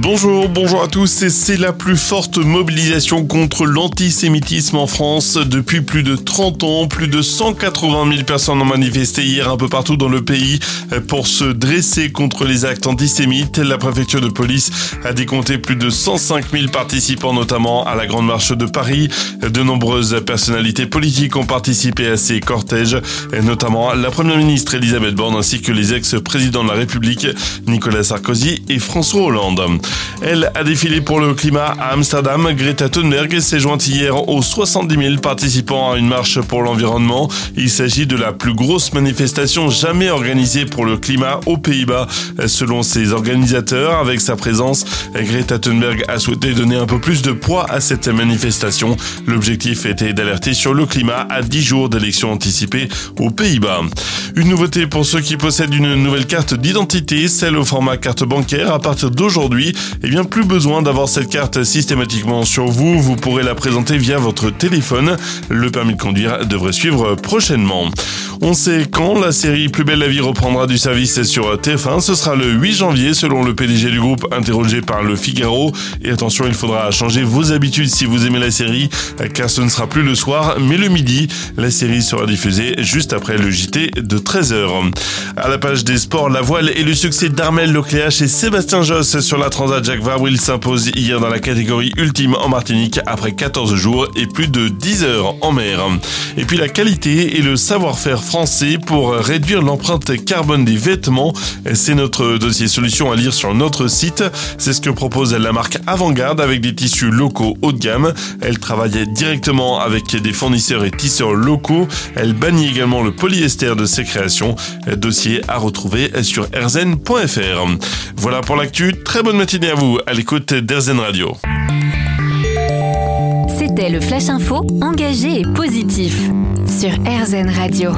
Bonjour, bonjour à tous. C'est la plus forte mobilisation contre l'antisémitisme en France depuis plus de 30 ans. Plus de 180 000 personnes ont manifesté hier un peu partout dans le pays pour se dresser contre les actes antisémites. La préfecture de police a décompté plus de 105 000 participants, notamment à la Grande Marche de Paris. De nombreuses personnalités politiques ont participé à ces cortèges, notamment la première ministre Elisabeth Borne ainsi que les ex-présidents de la République Nicolas Sarkozy et François Hollande. Elle a défilé pour le climat à Amsterdam. Greta Thunberg s'est jointe hier aux 70 000 participants à une marche pour l'environnement. Il s'agit de la plus grosse manifestation jamais organisée pour le climat aux Pays-Bas. Selon ses organisateurs, avec sa présence, Greta Thunberg a souhaité donner un peu plus de poids à cette manifestation. L'objectif était d'alerter sur le climat à 10 jours d'élections anticipées aux Pays-Bas. Une nouveauté pour ceux qui possèdent une nouvelle carte d'identité, celle au format carte bancaire. À partir d'aujourd'hui, eh bien plus besoin d'avoir cette carte systématiquement sur vous, vous pourrez la présenter via votre téléphone. Le permis de conduire devrait suivre prochainement. On sait quand la série Plus belle la vie reprendra du service sur TF1. Ce sera le 8 janvier selon le PDG du groupe interrogé par le Figaro. Et attention, il faudra changer vos habitudes si vous aimez la série car ce ne sera plus le soir mais le midi. La série sera diffusée juste après le JT de 13h. À la page des sports, la voile et le succès d'Armel Lecléache et Sébastien Josse sur la Transat Jacques Vabre. Il s'impose hier dans la catégorie ultime en Martinique après 14 jours et plus de 10 heures en mer. Et puis la qualité et le savoir-faire français pour réduire l'empreinte carbone des vêtements. C'est notre dossier solution à lire sur notre site. C'est ce que propose la marque Avant-Garde avec des tissus locaux haut de gamme. Elle travaille directement avec des fournisseurs et tisseurs locaux. Elle bannit également le polyester de ses créations. Dossier à retrouver sur erzen.fr. Voilà pour l'actu. Très bonne matinée à vous à l'écoute d'Erzen Radio. C'était le Flash Info engagé et positif sur RZN Radio.